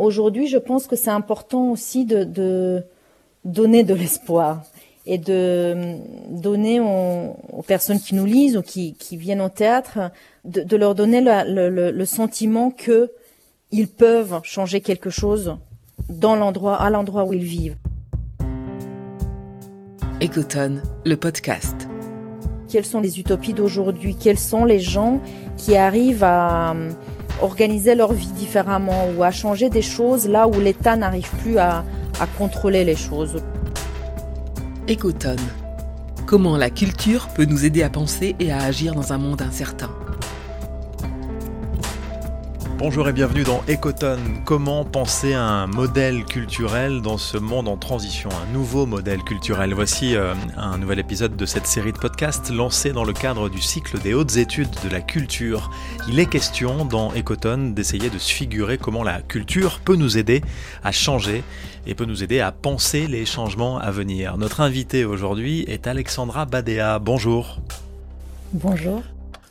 aujourd'hui, je pense que c'est important aussi de, de donner de l'espoir et de donner aux, personnes qui nous lisent ou qui, qui viennent au théâtre, de, de leur donner le, le, le, sentiment que ils peuvent changer quelque chose dans l'endroit, à l'endroit où ils vivent. Ecotone, le podcast. Quelles sont les utopies d'aujourd'hui? Quels sont les gens qui arrivent à euh, organiser leur vie différemment ou à changer des choses là où l'État n'arrive plus à, contrôler les choses Ecotone. Comment la culture peut nous aider à penser et à agir dans un monde incertain? Bonjour et bienvenue dans Ecotone. Comment penser un modèle culturel dans ce monde en transition, un nouveau modèle culturel? Voici euh, un nouvel épisode de cette série de podcasts lancée dans le cadre du cycle des hautes études de la culture. Il est question dans Ecotone d'essayer de se figurer comment la culture peut nous aider à changer et peut nous aider à penser les changements à venir. Notre invitée aujourd'hui est Alexandra Badea. Bonjour. Bonjour.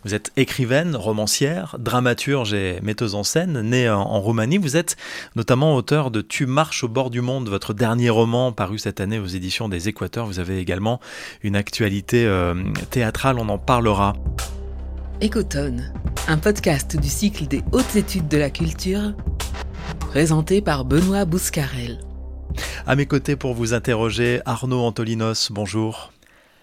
Vous êtes écrivaine, romancière, dramaturge et metteuse en scène, née en, Roumanie. Vous êtes notamment auteur de Tu marches au bord du monde, votre dernier roman paru cette année aux éditions des Équateurs. Vous avez également une actualité euh, théâtrale, on en parlera. Écotone, un podcast du cycle des hautes études de la culture, présenté par Benoît Bouscarel. À mes côtés pour vous interroger, Arnaud Antolinos, bonjour.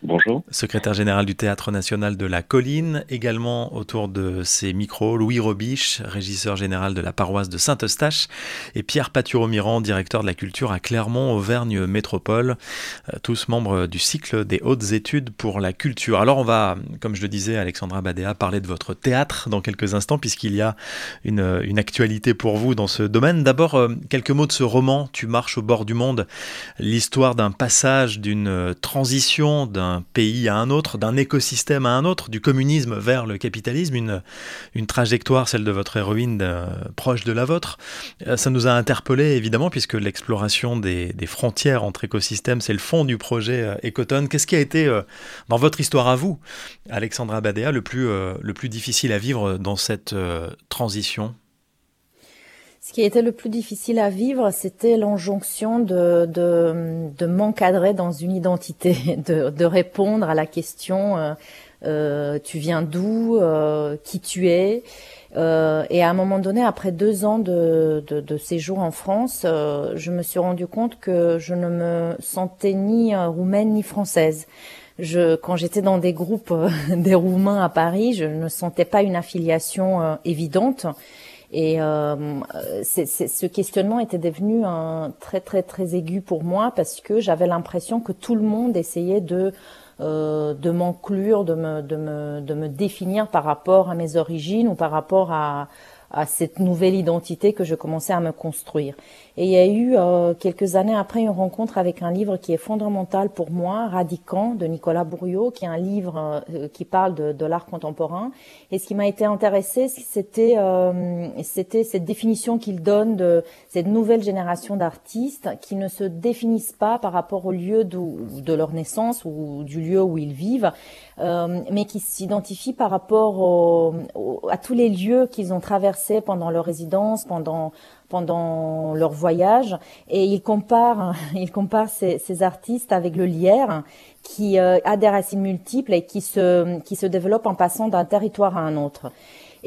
Bonjour. Secrétaire général du Théâtre national de la Colline, également autour de ces micros, Louis Robiche, régisseur général de la paroisse de Saint-Eustache, et Pierre Patureau-Mirand, directeur de la culture à Clermont, Auvergne Métropole, euh, tous membres du cycle des hautes études pour la culture. Alors on va, comme je le disais, Alexandra Badea, parler de votre théâtre dans quelques instants, puisqu'il y a une, une, actualité pour vous dans ce domaine. D'abord, euh, quelques mots de ce roman, Tu marches au bord du monde, l'histoire d'un passage, d'une transition, d'un pays à un autre, d'un écosystème à un autre, du communisme vers le capitalisme, une, une trajectoire, celle de votre héroïne, euh, proche de la vôtre. Euh, ça nous a interpellés évidemment puisque l'exploration des, frontières entre écosystèmes, c'est le fond du projet euh, Ecotone. Qu'est-ce qui a été, dans votre histoire à vous, Alexandra Badea, le plus, le plus difficile à vivre dans cette transition? Ce qui était le plus difficile à vivre, c'était l'injonction de, m'encadrer dans une identité, de, répondre à la question euh, euh tu viens d'où, euh, qui tu es. Euh, et à un moment donné, après deux ans de, séjour en France, je me suis rendu compte que je ne me sentais ni roumaine ni française. Quand j'étais dans des groupes des Roumains à Paris, je ne sentais pas une affiliation évidente. Et euh, ce questionnement était devenu un très très très aigu pour moi parce que j'avais l'impression que tout le monde essayait de euh, de m'enclure, de me, de, me, de me définir par rapport à mes origines ou par rapport à, à cette nouvelle identité que je commençais à me construire. Et il y a eu euh, quelques années après une rencontre avec un livre qui est fondamental pour moi, Radicant, de Nicolas Bourriot, qui est un livre euh, qui parle de, de l'art contemporain. Et ce qui m'a été intéressé, c'était euh, c'était cette définition qu'il donne de cette nouvelle génération d'artistes qui ne se définissent pas par rapport au lieu de leur naissance ou du lieu où ils vivent, euh, mais qui s'identifient par rapport au, à tous les lieux qu'ils ont traversés pendant leur résidence, pendant pendant leur voyage et il compare il compare ces, ces artistes avec le lierre qui euh, a des racines multiples et qui se qui se développe en passant d'un territoire à un autre.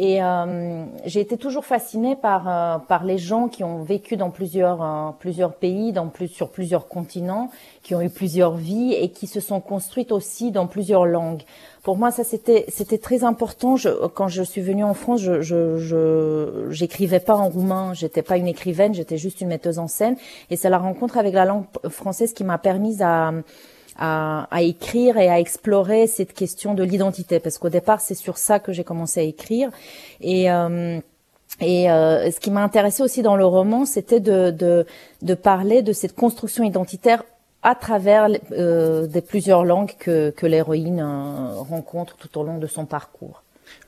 Et euh, j'ai été toujours fascinée par euh, par les gens qui ont vécu dans plusieurs euh, plusieurs pays, dans plus sur plusieurs continents, qui ont eu plusieurs vies et qui se sont construites aussi dans plusieurs langues. Pour moi, ça c'était c'était très important. Je, quand je suis venue en France, je je j'écrivais pas en roumain. J'étais pas une écrivaine, j'étais juste une metteuse en scène. Et c'est la rencontre avec la langue française qui m'a permise à à, à, écrire et à explorer cette question de l'identité, parce qu'au départ, c'est sur ça que j'ai commencé à écrire. Et euh, et euh, ce qui m'a intéressé aussi dans le roman, c'était de, de, de, parler de cette construction identitaire à travers euh, des plusieurs langues que, que l'héroïne euh, rencontre tout au long de son parcours.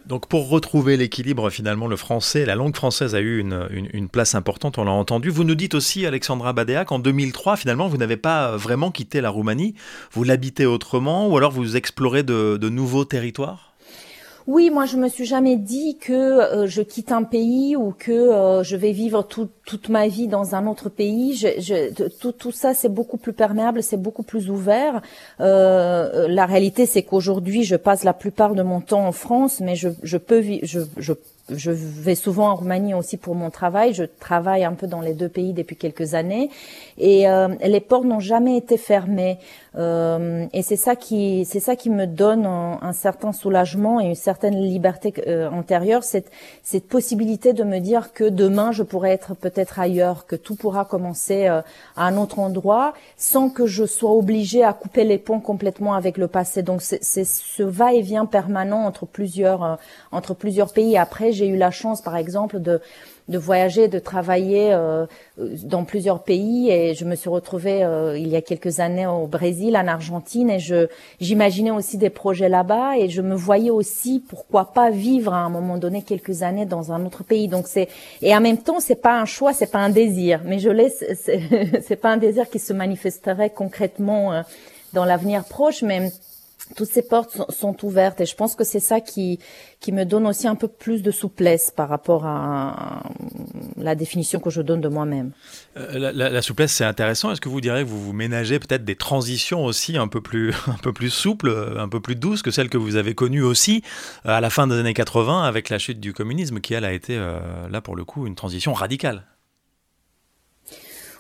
Donc pour retrouver l'équilibre, finalement, le français, la langue française a eu une, une, place importante, on l'a entendu. Vous nous dites aussi, Alexandra Badea, qu'en 2003, finalement, vous n'avez pas vraiment quitté la Roumanie, vous l'habitez autrement, ou alors vous explorez de, de nouveaux territoires? Oui, moi je me suis jamais dit que euh, je quitte un pays ou que euh, je vais vivre toute ma vie dans un autre pays. Je, je, tout, tout, ça c'est beaucoup plus perméable, c'est beaucoup plus ouvert. Euh, la réalité c'est qu'aujourd'hui je passe la plupart de mon temps en France, mais je, je peux je, je je vais souvent en Roumanie aussi pour mon travail. Je travaille un peu dans les deux pays depuis quelques années et euh, les ports n'ont jamais été fermés. Euh, et c'est ça qui, c'est ça qui me donne un, certain soulagement et une certaine liberté euh, antérieure, cette, cette possibilité de me dire que demain je pourrais être peut-être ailleurs, que tout pourra commencer euh, à un autre endroit, sans que je sois obligée à couper les ponts complètement avec le passé. Donc c'est ce va-et-vient permanent entre plusieurs, entre plusieurs pays. Après, j'ai eu la chance, par exemple, de de voyager, de travailler euh, dans plusieurs pays. Et je me suis retrouvée euh, il y a quelques années au Brésil, en Argentine, et je j'imaginais aussi des projets là-bas. Et je me voyais aussi, pourquoi pas, vivre à un moment donné quelques années dans un autre pays. Donc c'est et en même temps, c'est pas un choix, c'est pas un désir, mais je laisse, c'est pas un désir qui se manifesterait concrètement euh, dans l'avenir proche, mais toutes ces portes sont, ouvertes et je pense que c'est ça qui qui me donne aussi un peu plus de souplesse par rapport à, la définition que je donne de moi-même. Euh, la, souplesse, c'est intéressant. Est-ce que vous direz que vous vous ménagez peut-être des transitions aussi un peu plus un peu plus souples, un peu plus douces que celles que vous avez connues aussi euh, à la fin des années 80 avec la chute du communisme, qui elle a été euh, là pour le coup une transition radicale?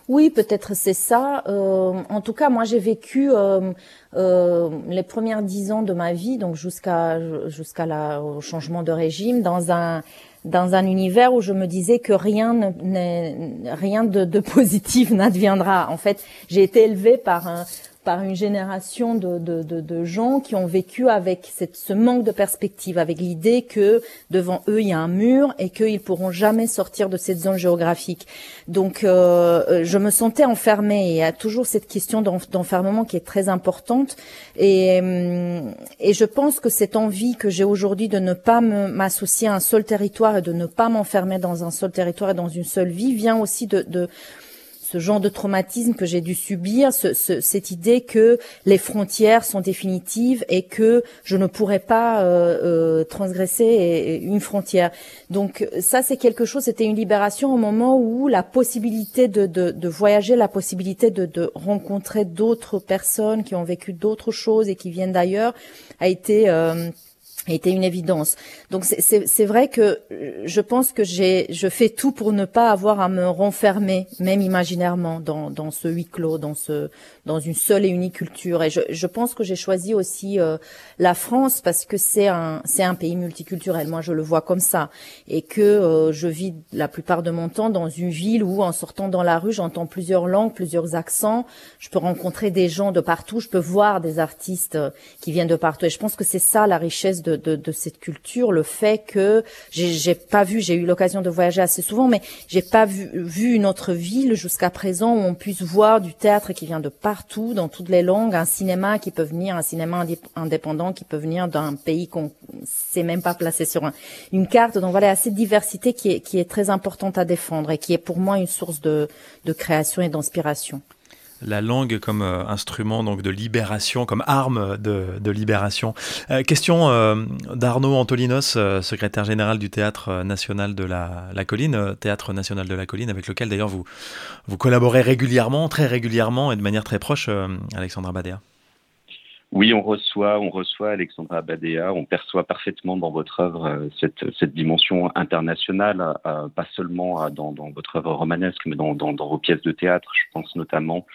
Oui, peut-être c'est ça. Euh, en tout cas, moi, j'ai vécu euh, euh, les premières dix ans de ma vie, donc jusqu'à jusqu'à la au changement de régime, dans un dans un univers où je me disais que rien ne, rien de, de positif n'adviendra. En fait, j'ai été élevée par un par une génération de, de, de, de, gens qui ont vécu avec cette, ce manque de perspective, avec l'idée que devant eux il y a un mur et qu'ils pourront jamais sortir de cette zone géographique. Donc euh, euh je me sentais enfermée. Et il y a toujours cette question d'enfermement qui est très importante. Et, euh, et je pense que cette envie que j'ai aujourd'hui de ne pas m'associer à un seul territoire et de ne pas m'enfermer dans un seul territoire et dans une seule vie vient aussi de, de ce genre de traumatisme que j'ai dû subir, ce, ce, cette idée que les frontières sont définitives et que je ne pourrais pas euh, euh, transgresser une frontière. Donc ça, c'est quelque chose. C'était une libération au moment où la possibilité de, de, de voyager, la possibilité de, de rencontrer d'autres personnes qui ont vécu d'autres choses et qui viennent d'ailleurs, a été euh, était une évidence. Donc c'est vrai que euh, je pense que j'ai je fais tout pour ne pas avoir à me renfermer, même imaginairement, dans, dans ce huis clos, dans ce dans une seule et unique culture. Et je, je pense que j'ai choisi aussi euh, la France parce que c'est un c'est un pays multiculturel. Moi, je le vois comme ça, et que euh, je vis la plupart de mon temps dans une ville où, en sortant dans la rue, j'entends plusieurs langues, plusieurs accents. Je peux rencontrer des gens de partout. Je peux voir des artistes qui viennent de partout. Et je pense que c'est ça la richesse de de, cette culture, le fait que j'ai pas vu, j'ai eu l'occasion de voyager assez souvent, mais j'ai pas vu, vu une autre ville jusqu'à présent où on puisse voir du théâtre qui vient de partout, dans toutes les langues, un cinéma qui peut venir, un cinéma indépendant qui peut venir d'un pays qu'on sait même pas placer sur une carte. Donc voilà, cette diversité qui est, très importante à défendre et qui est pour moi une source de, de création et d'inspiration la langue comme euh, instrument donc de libération, comme arme de, libération. Euh, question euh, d'Arnaud Antolinos, secrétaire général du Théâtre national de la, Colline, Théâtre national de la Colline, avec lequel d'ailleurs vous, vous collaborez régulièrement, très régulièrement et de manière très proche, Alexandra Badea. Oui, on reçoit, on reçoit Alexandra Badea, on perçoit parfaitement dans votre œuvre cette, cette dimension internationale, pas seulement dans, votre œuvre romanesque, mais dans, vos pièces de théâtre. Je pense notamment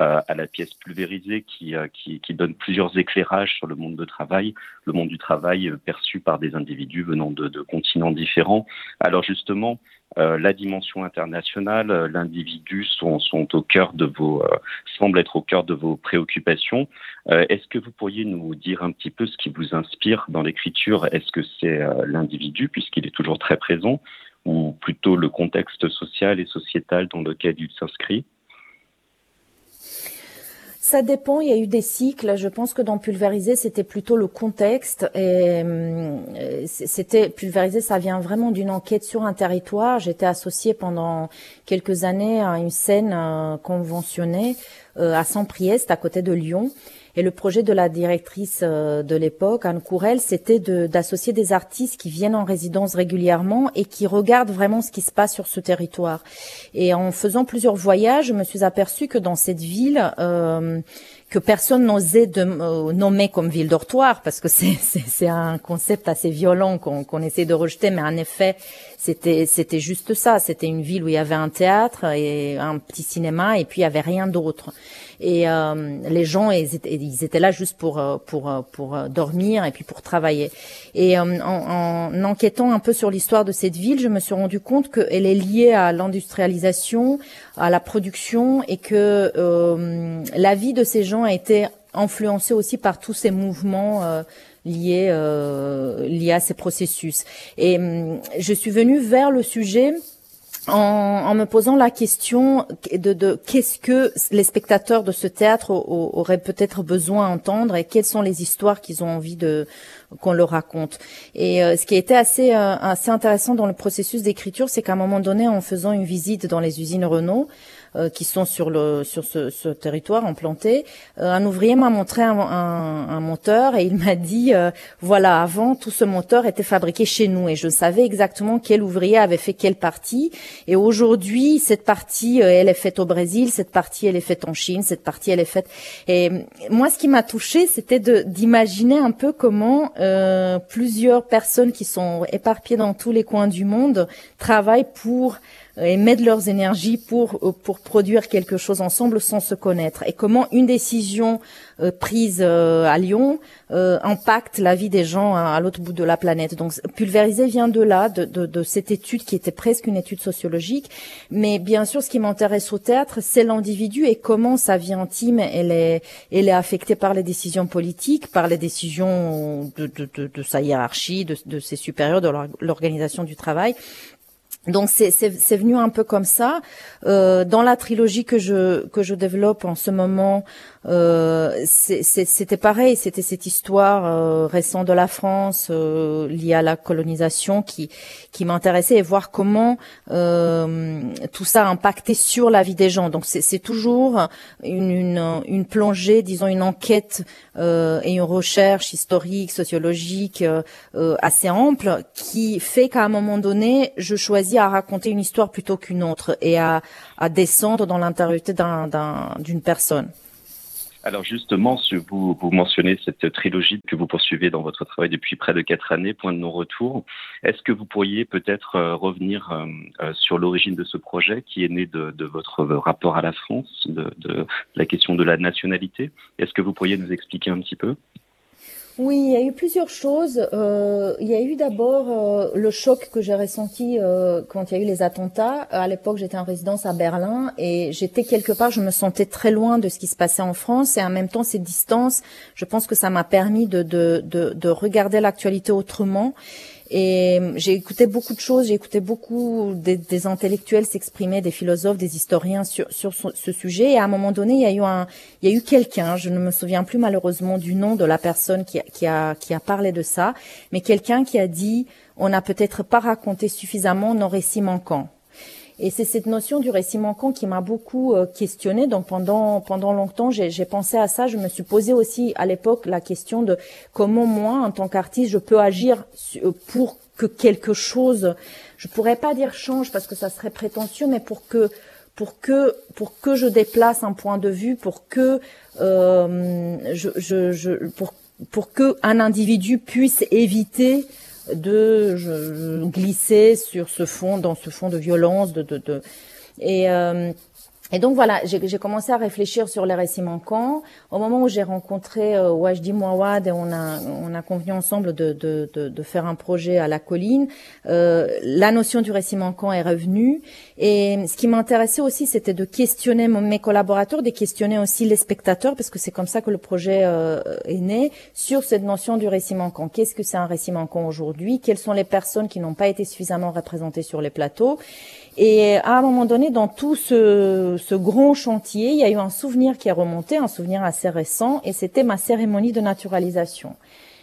euh, à la pièce pulvérisée qui, euh, qui, qui, donne plusieurs éclairages sur le monde de travail, le monde du travail euh, perçu par des individus venant de, de continents différents. Alors justement, euh, la dimension internationale, l'individu sont, sont, au cœur de vos, euh, semble être au cœur de vos préoccupations. Euh, Est-ce que vous pourriez nous dire un petit peu ce qui vous inspire dans l'écriture? Est-ce que c'est l'individu puisqu'il est toujours très présent, ou plutôt le contexte social et sociétal dans lequel il s'inscrit? Ça dépend, il y a eu des cycles. Je pense que dans Pulvériser, c'était plutôt le contexte. Et euh, c'était Pulvériser, ça vient vraiment d'une enquête sur un territoire. J'étais associée pendant quelques années à une scène euh, conventionnée euh, à Saint-Priest, à côté de Lyon. Et le projet de la directrice de l'époque, Anne Courel, c'était d'associer des artistes qui viennent en résidence régulièrement et qui regardent vraiment ce qui se passe sur ce territoire. Et en faisant plusieurs voyages, je me suis aperçue que dans cette ville, que personne n'osait euh, nommer comme ville dortoir parce que c'est un concept assez violent qu'on qu'on essaie de rejeter mais en effet c'était c'était juste ça c'était une ville où il y avait un théâtre et un petit cinéma et puis il y avait rien d'autre et euh, les gens ils étaient, là juste pour euh, pour euh, pour dormir et puis pour travailler. Et en, en, enquêtant un peu sur l'histoire de cette ville, je me suis rendu compte qu'elle est liée à l'industrialisation, à la production et que la vie de ces gens a été influencée aussi par tous ces mouvements liés liés à ces processus. Et je suis venue vers le sujet en, me posant la question de, de qu'est-ce que les spectateurs de ce théâtre auraient peut-être besoin d'entendre et quelles sont les histoires qu'ils ont envie de qu'on leur raconte. Et euh, ce qui était assez euh, assez intéressant dans le processus d'écriture, c'est qu'à un moment donné, en faisant une visite dans les usines Renault, euh, qui sont sur le sur ce, ce territoire implanté. Euh, un ouvrier m'a montré un, un, un, moteur et il m'a dit euh, voilà avant tout ce moteur était fabriqué chez nous et je savais exactement quel ouvrier avait fait quelle partie et aujourd'hui cette partie elle est faite au Brésil, cette partie elle est faite en Chine, cette partie elle est faite et moi ce qui m'a touché c'était d'imaginer un peu comment plusieurs personnes qui sont éparpillées dans tous les coins du monde travaillent pour et mettent leurs énergies pour euh, pour produire quelque chose ensemble sans se connaître et comment une décision euh, prise euh, à Lyon impacte la vie des gens à, l'autre bout de la planète. Donc pulvériser vient de là, de, de, de, cette étude qui était presque une étude sociologique. Mais bien sûr, ce qui m'intéresse au théâtre, c'est l'individu et comment sa vie intime elle est elle est affectée par les décisions politiques, par les décisions de, de, sa hiérarchie, de ses supérieurs, de l'organisation du travail. Donc c'est venu un peu comme ça. Euh, dans la trilogie que je que je développe en ce moment, euh, c'était pareil, c'était cette histoire euh, récente de la France euh, liée à la colonisation qui qui m'intéressait et voir comment euh, tout ça a impacté sur la vie des gens. Donc c'est toujours une, une, une plongée, disons une enquête et une recherche historique, sociologique assez ample qui fait qu'à un moment donné, je choisis à raconter une histoire plutôt qu'une autre et à, à descendre dans l'intériorité d'une personne. Alors justement, vous, vous mentionnez cette trilogie que vous poursuivez dans votre travail depuis près de quatre années, Point de non-retour. Est-ce que vous pourriez peut-être euh, revenir euh, euh, sur l'origine de ce projet qui est né de, votre rapport à la France, de, de la question de la nationalité? Est-ce que vous pourriez nous expliquer un petit peu? Oui, il y a eu plusieurs choses. Euh, il y a eu d'abord euh, le choc que j'ai ressenti euh, quand il y a eu les attentats. À l'époque, j'étais en résidence à Berlin et j'étais quelque part, je me sentais très loin de ce qui se passait en France et en même temps, cette distance, je pense que ça m'a permis de, de, de, de regarder l'actualité autrement et euh, j'ai écouté beaucoup de choses, j'ai écouté beaucoup des, des intellectuels s'exprimer, des philosophes, des historiens sur, sur ce, sujet. Et à un moment donné, il y a eu un, il y a eu quelqu'un, je ne me souviens plus malheureusement du nom de la personne qui qui a, qui a parlé de ça, mais quelqu'un qui a dit, on n'a peut-être pas raconté suffisamment nos récits manquants. Et c'est cette notion du récit manquant qui m'a beaucoup euh, questionné. Donc pendant pendant longtemps, j'ai pensé à ça. Je me suis posé aussi à l'époque la question de comment moi, en tant qu'artiste, je peux agir euh, pour que quelque chose, je pourrais pas dire change parce que ça serait prétentieux, mais pour que pour que pour que je déplace un point de vue, pour que euh, je, je, je pour pour que un individu puisse éviter de je, glisser sur ce fond, dans ce fond de violence, de, de, et euh, et donc voilà, j'ai commencé à réfléchir sur les récits manquants. Au moment où j'ai rencontré euh, Wajdi Mouawad et on a, on a convenu ensemble de, de, de, de faire un projet à la colline, euh, la notion du récit manquant est revenue. Et ce qui m'intéressait aussi, c'était de questionner mes collaborateurs, de questionner aussi les spectateurs, parce que c'est comme ça que le projet euh, est né, sur cette notion du récit manquant. Qu'est-ce que c'est un récit manquant aujourd'hui? Quelles sont les personnes qui n'ont pas été suffisamment représentées sur les plateaux? Et à un moment donné, dans tout ce, ce, grand chantier, il y a eu un souvenir qui est remonté, un souvenir assez récent, et c'était ma cérémonie de naturalisation.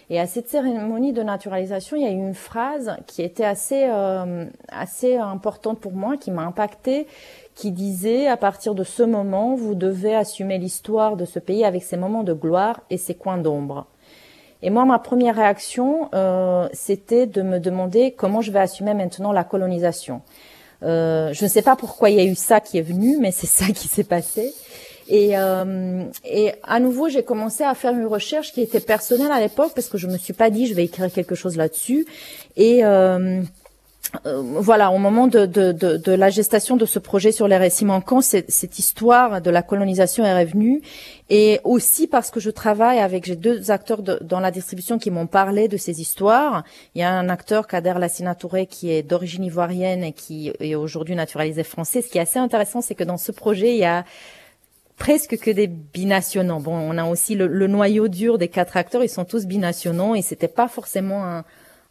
Et à cette cérémonie de naturalisation, il y a eu une phrase qui était assez, euh, assez importante pour moi, qui m'a impactée, qui disait à partir de ce moment, vous devez assumer l'histoire de ce pays avec ses moments de gloire et ses coins d'ombre. Et moi, ma première réaction, euh, c'était de me demander comment je vais assumer maintenant la colonisation. Euh, je ne sais pas pourquoi il y a eu ça qui est venu, mais c'est ça qui s'est passé. Et, euh, et à nouveau, j'ai commencé à faire une recherche qui était personnelle à l'époque parce que je me suis pas dit je vais écrire quelque chose là-dessus. Et euh, euh, voilà, au moment de, de, de, de, la gestation de ce projet sur les récits manquants, cette, histoire de la colonisation est revenue. Et aussi parce que je travaille avec, j'ai deux acteurs dans la distribution qui m'ont parlé de ces histoires. Il y a un acteur, Kader Lassina Touré, qui est d'origine ivoirienne et qui est aujourd'hui naturalisé français. Ce qui est assez intéressant, c'est que dans ce projet, il y a presque que des binationaux. Bon, on a aussi le, le, noyau dur des quatre acteurs, ils sont tous binationaux et c'était pas forcément un,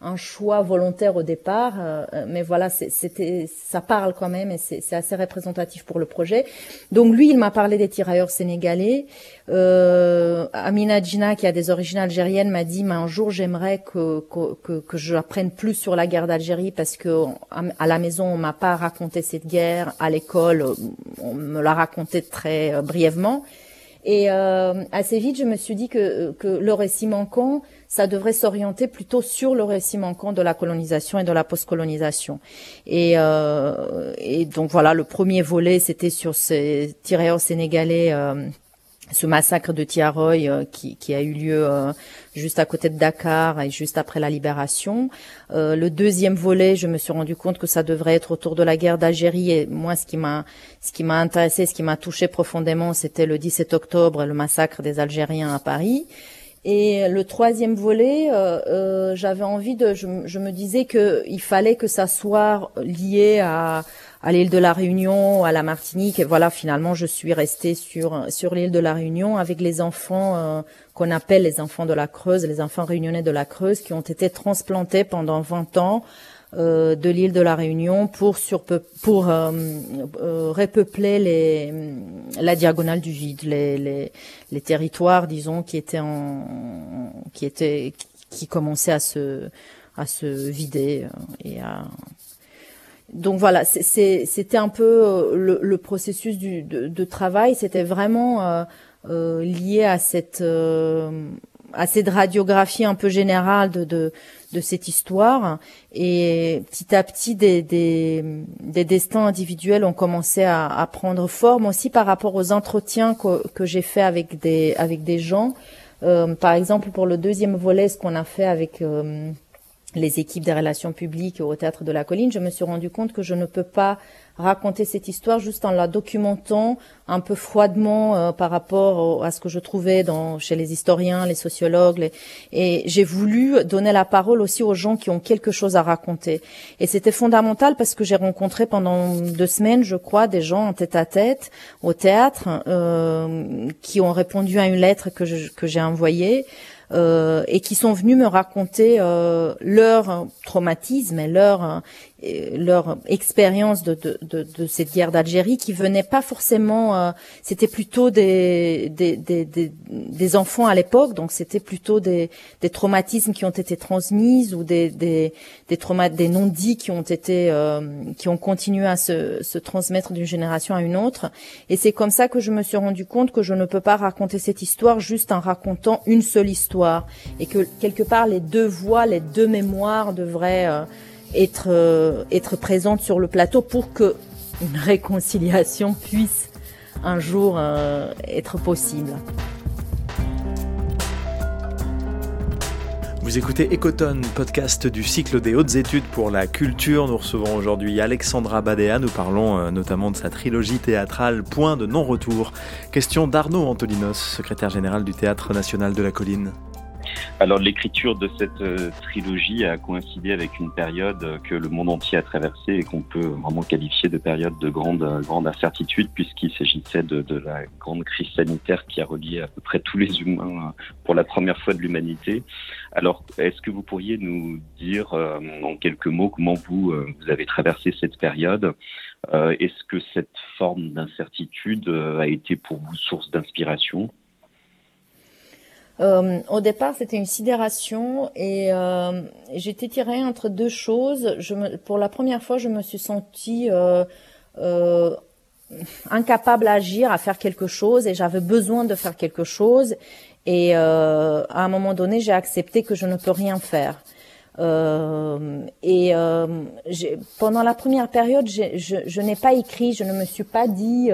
un choix volontaire au départ, euh, mais voilà, c'était, ça parle quand même et c'est assez représentatif pour le projet. Donc lui, il m'a parlé des tirailleurs sénégalais. Euh, Amina Djina, qui a des origines algériennes, m'a dit, mais un jour j'aimerais que, que, que, j'apprenne plus sur la guerre d'Algérie parce que à la maison on m'a pas raconté cette guerre, à l'école on me l'a raconté très euh, brièvement. Et euh, assez vite, je me suis dit que, que le récit manquant, ça devrait s'orienter plutôt sur le récit manquant de la colonisation et de la postcolonisation. Et, euh, et donc voilà, le premier volet, c'était sur ces tirailleurs sénégalais. Euh, ce massacre de Tiaroy euh, qui, a eu lieu euh, juste à côté de Dakar et juste après la libération. Euh, le deuxième volet, je me suis rendu compte que ça devrait être autour de la guerre d'Algérie et moi ce qui m'a ce qui m'a intéressé, ce qui m'a touché profondément, c'était le 17 octobre, le massacre des Algériens à Paris. Et le troisième volet, euh, euh, j'avais envie de, je, me disais que il fallait que ça soit lié à, l'île de la Réunion, à la Martinique. Et voilà, finalement, je suis restée sur sur l'île de la Réunion avec les enfants euh, qu'on appelle les enfants de la Creuse, les enfants réunionnais de la Creuse, qui ont été transplantés pendant 20 ans de l'île de la Réunion pour pour euh, euh, repeupler les la diagonale du vide, les, les, les territoires, disons, qui étaient en qui étaient qui commençaient à se à se vider et à donc voilà, c'était un peu le, le processus du, de, de travail. C'était vraiment euh, lié à cette à cette radiographie un peu générale de, de, de cette histoire. Et petit à petit, des, des, des destins individuels ont commencé à, prendre forme aussi par rapport aux entretiens que, que j'ai fait avec des, avec des gens. Euh, par exemple, pour le deuxième volet, ce qu'on a fait avec euh, les équipes des relations publiques au théâtre de la colline, je me suis rendu compte que je ne peux pas raconter cette histoire juste en la documentant un peu froidement euh, par rapport à ce que je trouvais dans, chez les historiens, les sociologues. et j'ai voulu donner la parole aussi aux gens qui ont quelque chose à raconter. Et c'était fondamental parce que j'ai rencontré pendant deux semaines, je crois, des gens en tête à tête au théâtre euh, qui ont répondu à une lettre que j'ai envoyée. Euh, et qui sont venus me raconter euh, leur traumatisme et leur leur expérience de, de, de, de, cette guerre d'Algérie qui venait pas forcément euh, c'était plutôt des des, des, des, enfants à l'époque donc c'était plutôt des, des traumatismes qui ont été transmis ou des des des des non-dits qui ont été euh, qui ont continué à se, se transmettre d'une génération à une autre. Et c'est comme ça que je me suis rendu compte que je ne peux pas raconter cette histoire juste en racontant une seule histoire et que quelque part les deux voix les deux mémoires devraient euh, être, euh, être présente sur le plateau pour que une réconciliation puisse un jour euh, être possible. Vous écoutez Ecotone, podcast du cycle des hautes études pour la culture. Nous recevons aujourd'hui Alexandra Badea. Nous parlons euh, notamment de sa trilogie théâtrale Point de non-retour. Question d'Arnaud Antolinos, secrétaire général du Théâtre national de la colline. Alors l'écriture de cette euh, trilogie a coïncidé avec une période que le monde entier a traversée et qu'on peut vraiment qualifier de période de grande, grande incertitude puisqu'il s'agissait de, de, la grande crise sanitaire qui a relié à peu près tous les humains euh, pour la première fois de l'humanité. Alors est-ce que vous pourriez nous dire euh, en quelques mots comment vous, vous avez traversé cette période? Est-ce que cette forme d'incertitude a été pour vous source d'inspiration? Euh, au départ, c'était une sidération et euh, j'étais tirée entre deux choses. Pour la première fois, je me suis sentie euh, incapable à agir, à faire quelque chose, et j'avais besoin de faire quelque chose. Et à un moment donné, j'ai accepté que je ne peux rien faire. Et pendant la première période, je, n'ai pas écrit, je ne me suis pas dit,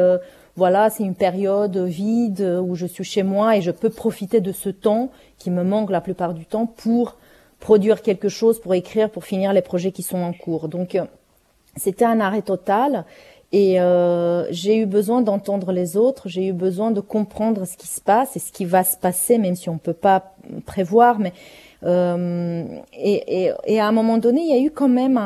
voilà, c'est une période vide où je suis chez moi et je peux profiter de ce temps qui me manque la plupart du temps pour produire quelque chose, pour écrire, pour finir les projets qui sont en cours. Donc, euh, c'était un arrêt total. Et euh, j'ai eu besoin d'entendre les autres, j'ai eu besoin de comprendre ce qui se passe et ce qui va se passer, même si on ne peut pas prévoir. Mais euh, et, à un moment donné, il y a eu quand même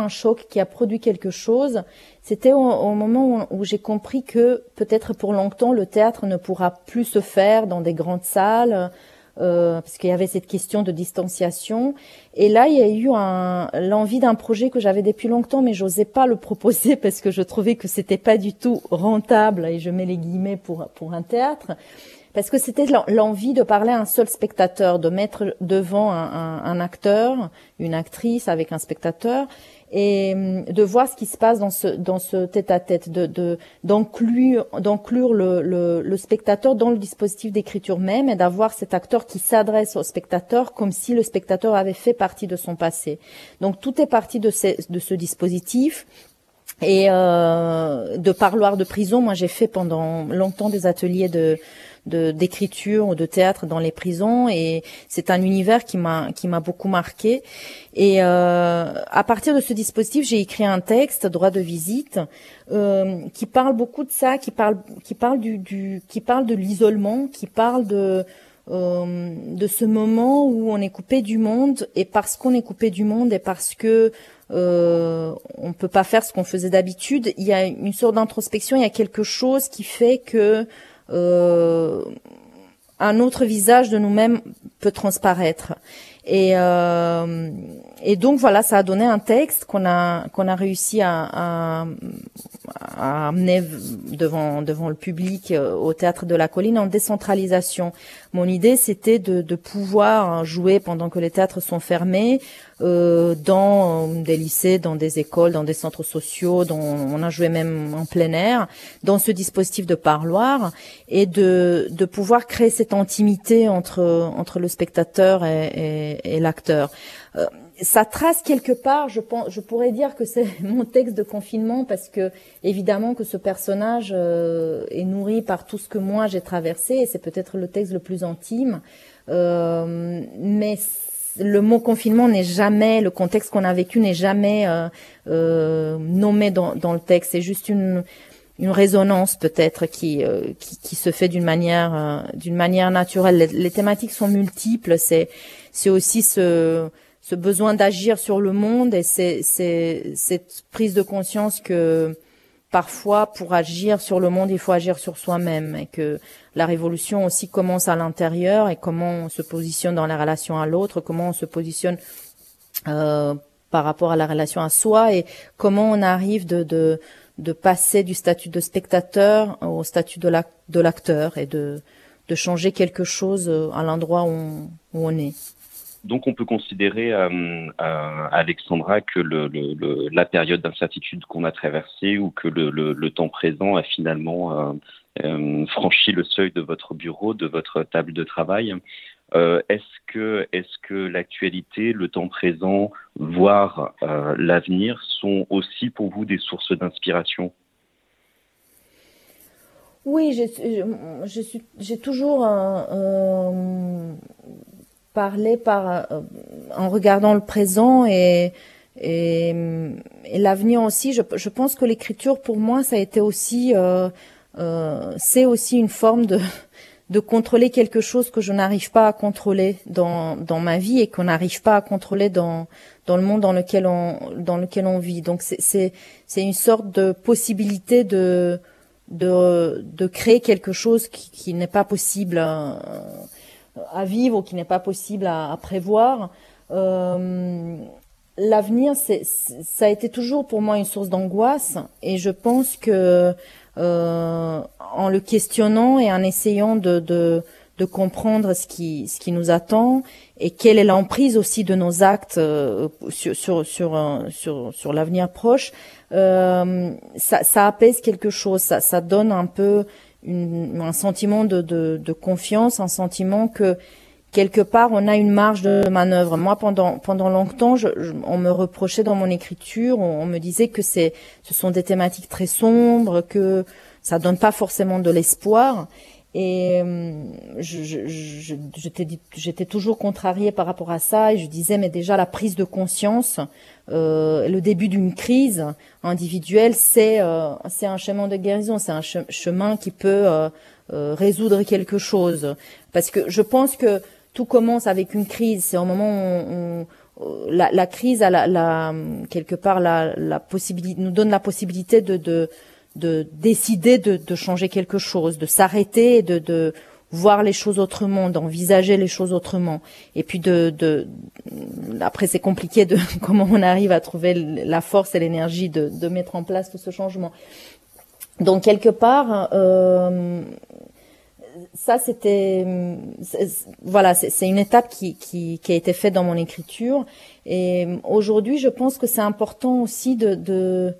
un choc qui a produit quelque chose. C'était au, moment où, j'ai compris que peut-être pour longtemps le théâtre ne pourra plus se faire dans des grandes salles euh, parce qu'il y avait cette question de distanciation. Et là, il y a eu l'envie d'un projet que j'avais depuis longtemps, mais j'osais pas le proposer parce que je trouvais que c'était pas du tout rentable, et je mets les guillemets pour, pour un théâtre, parce que c'était l'envie de parler à un seul spectateur, de mettre devant un, un, un acteur, une actrice avec un spectateur, et hum, de voir ce qui se passe dans ce dans ce tête-à-tête, de d'enclure d'enclure le, le, le, spectateur dans le dispositif d'écriture même et d'avoir cet acteur qui s'adresse au spectateur comme si le spectateur avait fait partie de son passé. Donc tout est parti de, ce, de ce dispositif. Et euh, de parloir de prison, moi j'ai fait pendant longtemps des ateliers de d'écriture ou de théâtre dans les prisons. Et c'est un univers qui m'a qui m'a beaucoup marqué. Et euh, à partir de ce dispositif j'ai écrit un texte droit de visite euh, qui parle beaucoup de ça qui parle qui parle du, du qui parle de l'isolement qui parle de euh, de ce moment où on est coupé du monde. Et parce qu'on est coupé du monde et parce que euh, on peut pas faire ce qu'on faisait d'habitude, il y a une sorte d'introspection, il y a quelque chose qui fait que un autre visage de nous-mêmes peut transparaître. Et, euh, et donc voilà, ça a donné un texte qu'on a qu'on a réussi à, à, à, amener devant devant le public euh, au théâtre de la Colline en décentralisation. Mon idée, c'était de, de pouvoir jouer pendant que les théâtres sont fermés euh, dans des lycées, dans des écoles, dans des centres sociaux, dont on a joué même en plein air, dans ce dispositif de parloir et de, de pouvoir créer cette intimité entre entre le spectateur et, et, et l'acteur. Euh, ça trace quelque part, je, pense, je pourrais dire que c'est mon texte de confinement parce que évidemment que ce personnage euh, est nourri par tout ce que moi j'ai traversé et c'est peut-être le texte le plus intime. Euh, mais le mot confinement n'est jamais, le contexte qu'on a vécu n'est jamais euh, euh nommé dans, dans, le texte. C'est juste une, une résonance peut-être qui, euh, qui, qui se fait d'une manière d'une manière naturelle. Les, les, thématiques sont multiples. C'est c'est aussi ce ce besoin d'agir sur le monde et c'est cette prise de conscience que parfois pour agir sur le monde il faut agir sur soi-même et que la révolution aussi commence à l'intérieur et comment on se positionne dans la relation à l'autre, comment on se positionne euh, par rapport à la relation à soi et comment on arrive de, passer du statut de spectateur au statut de l'acteur et de, de changer quelque chose à l'endroit où on est. Donc on peut considérer, euh, euh, Alexandra, que la période d'incertitude qu'on a traversée ou que le, temps présent a finalement euh, franchi le seuil de votre bureau, de votre table de travail. Est-ce que, est-ce que l'actualité, le temps présent, voire l'avenir sont aussi pour vous des sources d'inspiration? Oui, j'ai toujours parler par euh, en regardant le présent et et l'avenir aussi. Je, pense que l'écriture pour moi ça a été aussi euh, euh, c'est aussi une forme de contrôler quelque chose que je n'arrive pas à contrôler dans ma vie et qu'on n'arrive pas à contrôler dans le monde dans lequel on vit. Donc c'est une sorte de possibilité de créer quelque chose qui, n'est pas possible. Euh, à vivre ou qui n'est pas possible à, prévoir. Euh, L'avenir, ça a été toujours pour moi une source d'angoisse et je pense que euh, en le questionnant et en essayant de, comprendre ce qui, nous attend et quelle est l'emprise aussi de nos actes euh, sur, l'avenir proche, ça, apaise quelque chose, ça donne un peu un sentiment de, de, confiance, un sentiment que quelque part on a une marge de manœuvre. Moi, pendant pendant longtemps, on me reprochait dans mon écriture, on, me disait que c'est ce sont des thématiques très sombres, que ça donne pas forcément de l'espoir. Et euh, j'étais toujours contrariée par rapport à ça et je disais mais déjà la prise de conscience, euh, le début d'une crise individuelle, c'est euh, c'est un chemin de guérison, c'est un chemin qui peut euh, euh, résoudre quelque chose. Parce que je pense que tout commence avec une crise. C'est au moment où on, la, la, crise a la, la, quelque part la, la possibilité nous donne la possibilité de, de de décider de, changer quelque chose, de s'arrêter, de, de voir les choses autrement, d'envisager les choses autrement. Et puis de, après c'est compliqué de comment on arrive à trouver la force et l'énergie de, mettre en place tout ce changement. Donc quelque part, euh, ça c'était voilà c'est une étape qui, a été faite dans mon écriture et aujourd'hui je pense que c'est important aussi de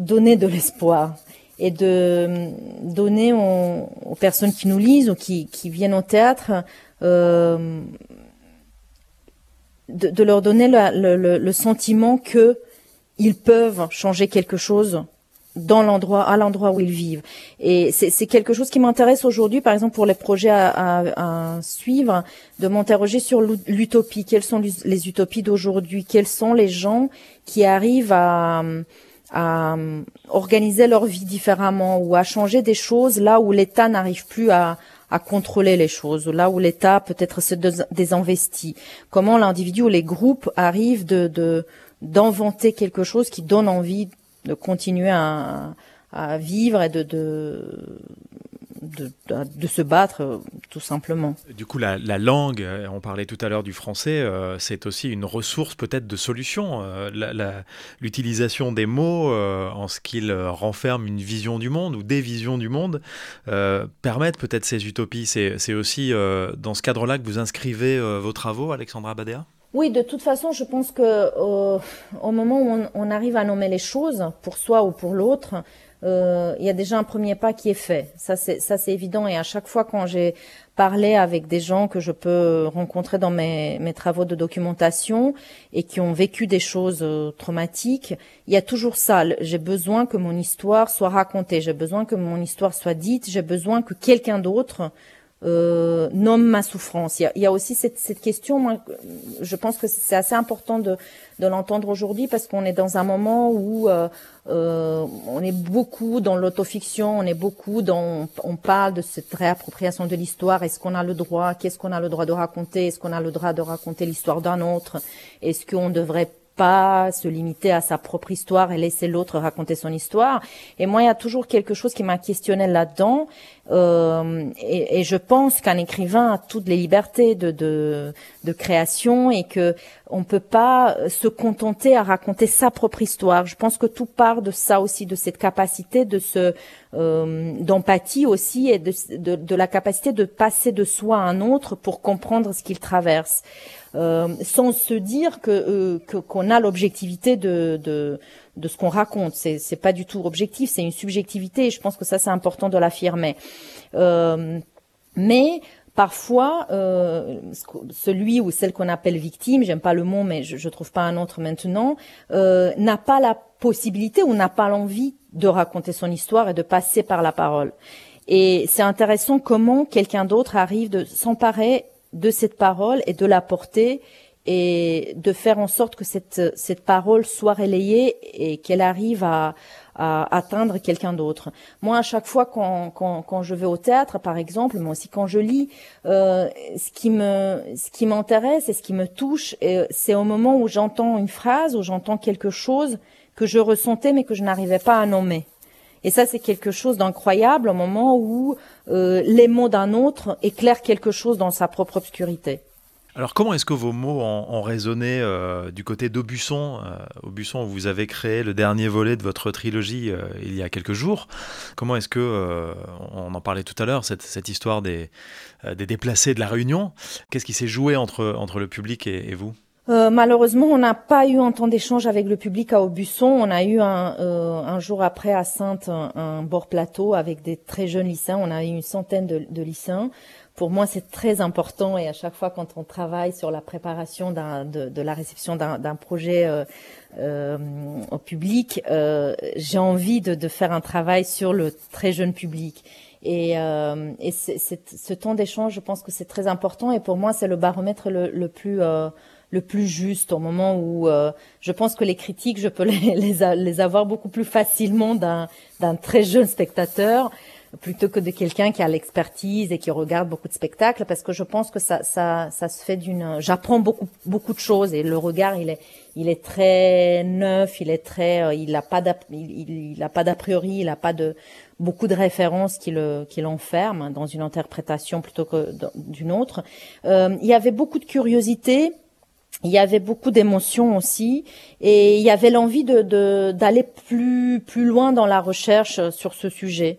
donner de l'espoir et de donner aux, personnes qui nous lisent ou qui, viennent au théâtre euh, de, leur donner le, sentiment que ils peuvent changer quelque chose dans l'endroit, à l'endroit où ils vivent. Et c'est quelque chose qui m'intéresse aujourd'hui, par exemple pour les projets à, à suivre, de m'interroger sur l'utopie. Quelles sont les utopies d'aujourd'hui? Quels sont les gens qui arrivent à à euh, organiser leur vie différemment ou à changer des choses là où l'État n'arrive plus à, à contrôler les choses, là où l'État peut-être se désinvestit. Comment l'individu ou les groupes arrivent de d'inventer quelque chose qui donne envie de continuer à, à vivre et de, de de, de, se battre, euh, tout simplement. Du coup, la, la, langue, euh, on parlait tout à l'heure du français, euh, c'est aussi une ressource peut-être de solution. L'utilisation des mots en ce qu'ils renferment une vision du monde ou des visions du monde permettent peut-être ces utopies. C'est aussi dans ce cadre-là que vous inscrivez vos travaux, Alexandra Badea? Oui, de toute façon, je pense que au moment où on, on, arrive à nommer les choses, pour soi ou pour l'autre, euh, il y a déjà un premier pas qui est fait. Ça c'est ça c'est évident. Et à chaque fois quand j'ai parlé avec des gens que je peux rencontrer dans mes, mes travaux de documentation et qui ont vécu des choses euh, traumatiques, il y a toujours ça. J'ai besoin que mon histoire soit racontée. J'ai besoin que mon histoire soit dite. J'ai besoin que quelqu'un d'autre euh, nomme ma souffrance. Il y a, aussi cette, cette, question, moi, je pense que c'est assez important de, de l'entendre aujourd'hui parce qu'on est dans un moment où euh, euh, on est beaucoup dans l'autofiction, on est beaucoup dans, on parle de cette réappropriation de l'histoire. Est-ce qu'on a le droit? Qu'est-ce qu'on a le droit de raconter? Est-ce qu'on a le droit de raconter l'histoire d'un autre? Est-ce qu'on devrait pas se limiter à sa propre histoire et laisser l'autre raconter son histoire? Et moi, il y a toujours quelque chose qui m'a questionné là-dedans. Euh, et, je pense qu'un écrivain a toutes les libertés de, de, création et que on peut pas se contenter à raconter sa propre histoire. Je pense que tout part de ça aussi, de cette capacité de se euh, d'empathie aussi et de, de, la capacité de passer de soi à un autre pour comprendre ce qu'il traverse. Euh, sans se dire que qu'on a l'objectivité de, de, de ce qu'on raconte. C'est c'est pas du tout objectif, c'est une subjectivité. Et je pense que ça c'est important de l'affirmer. Euh, mais parfois, euh, celui ou celle qu'on appelle victime, j'aime pas le mot, mais je, je trouve pas un autre maintenant, euh, n'a pas la possibilité ou n'a pas l'envie de raconter son histoire et de passer par la parole. Et c'est intéressant comment quelqu'un d'autre arrive de s'emparer de cette parole et de la porter et de faire en sorte que cette, cette parole soit relayée et qu'elle arrive à, à atteindre quelqu'un d'autre. Moi, à chaque fois quand, quand, quand, je vais au théâtre, par exemple, mais aussi quand je lis, euh, ce qui me, ce qui m'intéresse et ce qui me touche, c'est au moment où j'entends une phrase, où j'entends quelque chose que je ressentais mais que je n'arrivais pas à nommer. Et ça, c'est quelque chose d'incroyable au moment où euh, les mots d'un autre éclairent quelque chose dans sa propre obscurité. Alors comment est-ce que vos mots ont, résonné euh, du côté d'Aubusson euh, Aubusson, vous avez créé le dernier volet de votre trilogie euh, il y a quelques jours. Comment est-ce que, euh, on en parlait tout à l'heure, cette, cette, histoire des, des, déplacés de la Réunion, qu'est-ce qui s'est joué entre, entre le public et, et vous? Euh, malheureusement, on n'a pas eu un temps d'échange avec le public à Aubusson. On a eu un, euh, un jour après à Sainte un, bord plateau avec des très jeunes lycéens. On a eu une centaine de lycéens. Pour moi, c'est très important et à chaque fois quand on travaille sur la préparation de, de, la réception d'un projet euh, euh, au public, euh, j'ai envie de, de, faire un travail sur le très jeune public. Et, euh, et ce temps d'échange, je pense que c'est très important. Et pour moi, c'est le baromètre le, le plus le plus juste au moment où euh, je pense que les critiques, je peux les, les, avoir beaucoup plus facilement d'un très jeune spectateur plutôt que de quelqu'un qui a l'expertise et qui regarde beaucoup de spectacles parce que je pense que ça ça ça se fait d'une j'apprends beaucoup beaucoup de choses et le regard il est il est très neuf il est très euh, il a pas il, il, a pas d'a priori il a pas de beaucoup de références qui le qui l'enferment dans une interprétation plutôt que d'une autre. Euh, il y avait beaucoup de curiosité il y avait beaucoup d'émotions aussi et il y avait l'envie de d'aller plus plus loin dans la recherche sur ce sujet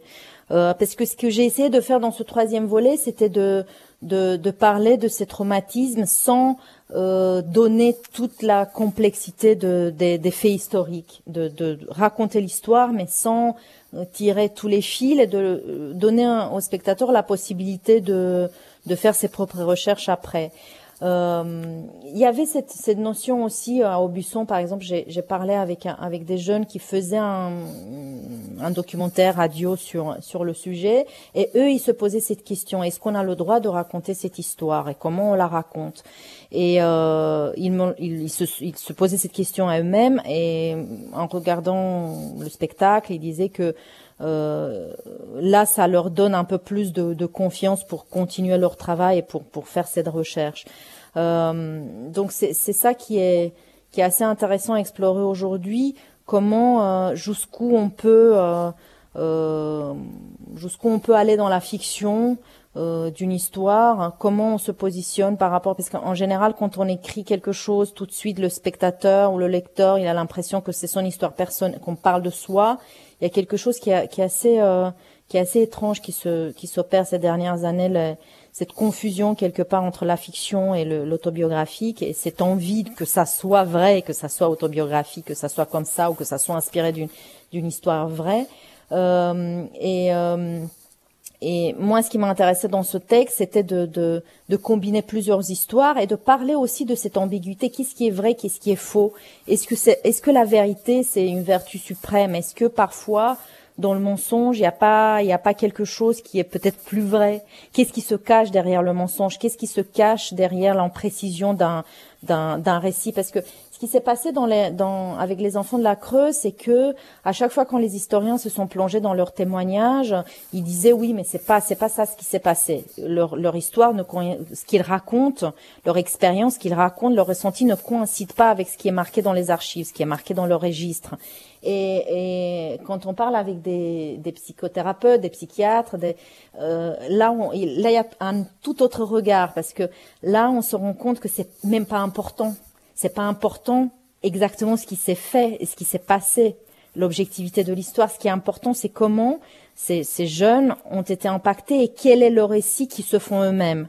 euh, parce que ce que j'ai essayé de faire dans ce troisième volet c'était de, de, parler de ces traumatismes sans euh, donner toute la complexité de, des, faits historiques de, raconter l'histoire mais sans euh, tirer tous les fils et de donner au spectateur la possibilité de de faire ses propres recherches après. Euh, il y avait cette, cette notion aussi euh, à Aubusson, par exemple, j'ai parlé avec avec des jeunes qui faisaient un, un, documentaire radio sur sur le sujet, et eux ils se posaient cette question est-ce qu'on a le droit de raconter cette histoire et comment on la raconte? Et euh, ils, ils, se, ils se posaient cette question à eux-mêmes, et en regardant le spectacle, ils disaient que euh, là, ça leur donne un peu plus de, de, confiance pour continuer leur travail et pour, pour faire cette recherche. Euh, donc c'est ça qui est, qui est assez intéressant à explorer aujourd'hui, comment, euh, jusqu'où on peut, euh, jusqu'où on peut aller dans la fiction, d'une histoire, hein, comment on se positionne par rapport, parce qu'en général, quand on écrit quelque chose, tout de suite, le spectateur ou le lecteur, il a l'impression que c'est son histoire personnelle, qu'on parle de soi, il y a quelque chose qui, est assez euh, qui est assez étrange qui se qui s'opère ces dernières années cette confusion quelque part entre la fiction et l'autobiographique et cette envie que ça soit vrai que ça soit autobiographique que ça soit comme ça ou que ça soit inspiré d'une d'une histoire vraie. Euh, et euh, et moi, ce qui m'intéressait dans ce texte, c'était de, de, de, combiner plusieurs histoires et de parler aussi de cette ambiguïté. Qu'est-ce qui est vrai, qu'est-ce qui est faux? Est-ce que, c'est, est-ce que la vérité, c'est une vertu suprême? Est-ce que parfois, dans le mensonge, il n'y a pas, il y a pas quelque chose qui est peut-être plus vrai? Qu'est-ce qui se cache derrière le mensonge? Qu'est-ce qui se cache derrière l'imprécision d'un, d'un, d'un récit? Parce que qui s'est passé dans les, dans, avec les enfants de la Creuse, c'est que à chaque fois quand les historiens se sont plongés dans leurs témoignages, ils disaient oui, mais c'est pas, c'est pas ça ce qui s'est passé. Leur, leur histoire, ne, ce qu'ils racontent, leur expérience qu'ils racontent, leur ressenti ne coïncide pas avec ce qui est marqué dans les archives, ce qui est marqué dans leur registre. Et, et quand on parle avec des, des psychothérapeutes, des psychiatres, des, euh, là, on, là, il y a un tout autre regard parce que là, on se rend compte que c'est même pas important c'est pas important exactement ce qui s'est fait et ce qui s'est passé, l'objectivité de l'histoire. Ce qui est important, c'est comment ces, jeunes ont été impactés et quel est le récit qu'ils se font eux-mêmes.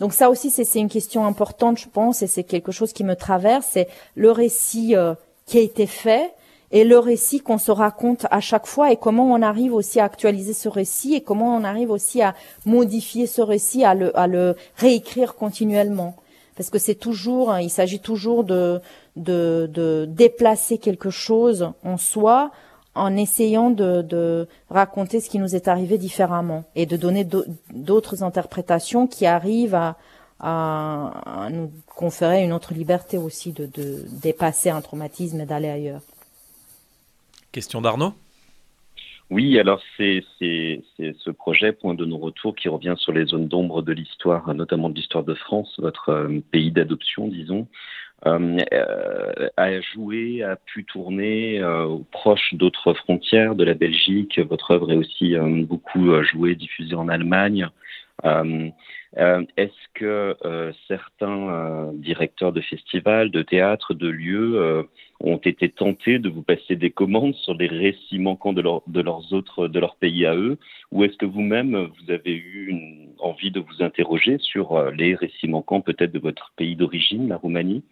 Donc ça aussi, c'est une question importante, je pense, et c'est quelque chose qui me traverse. C'est le récit euh, qui a été fait et le récit qu'on se raconte à chaque fois et comment on arrive aussi à actualiser ce récit et comment on arrive aussi à modifier ce récit, à le réécrire continuellement parce que c'est toujours, hein, il s'agit toujours de, déplacer quelque chose en soi en essayant de, raconter ce qui nous est arrivé différemment et de donner d'autres interprétations qui arrivent à, nous conférer une autre liberté aussi de dépasser un traumatisme et d'aller ailleurs. Question d'Arnaud? Oui, alors c'est ce projet Point de non-retour qui revient sur les zones d'ombre de l'histoire, notamment de l'histoire de France, votre euh, pays d'adoption, disons, euh, euh, a joué, a pu tourner proche d'autres frontières de la Belgique. Votre œuvre est aussi beaucoup jouée, diffusée en Allemagne. Est-ce que certains directeurs de festivals, de théâtres, de lieux ont été tentés de vous passer des commandes sur les récits manquants de, leur, leurs autres, de leur pays à eux, ou est-ce que vous-même vous avez eu une envie de vous interroger sur euh, les récits manquants peut-être de votre pays d'origine, la Roumanie?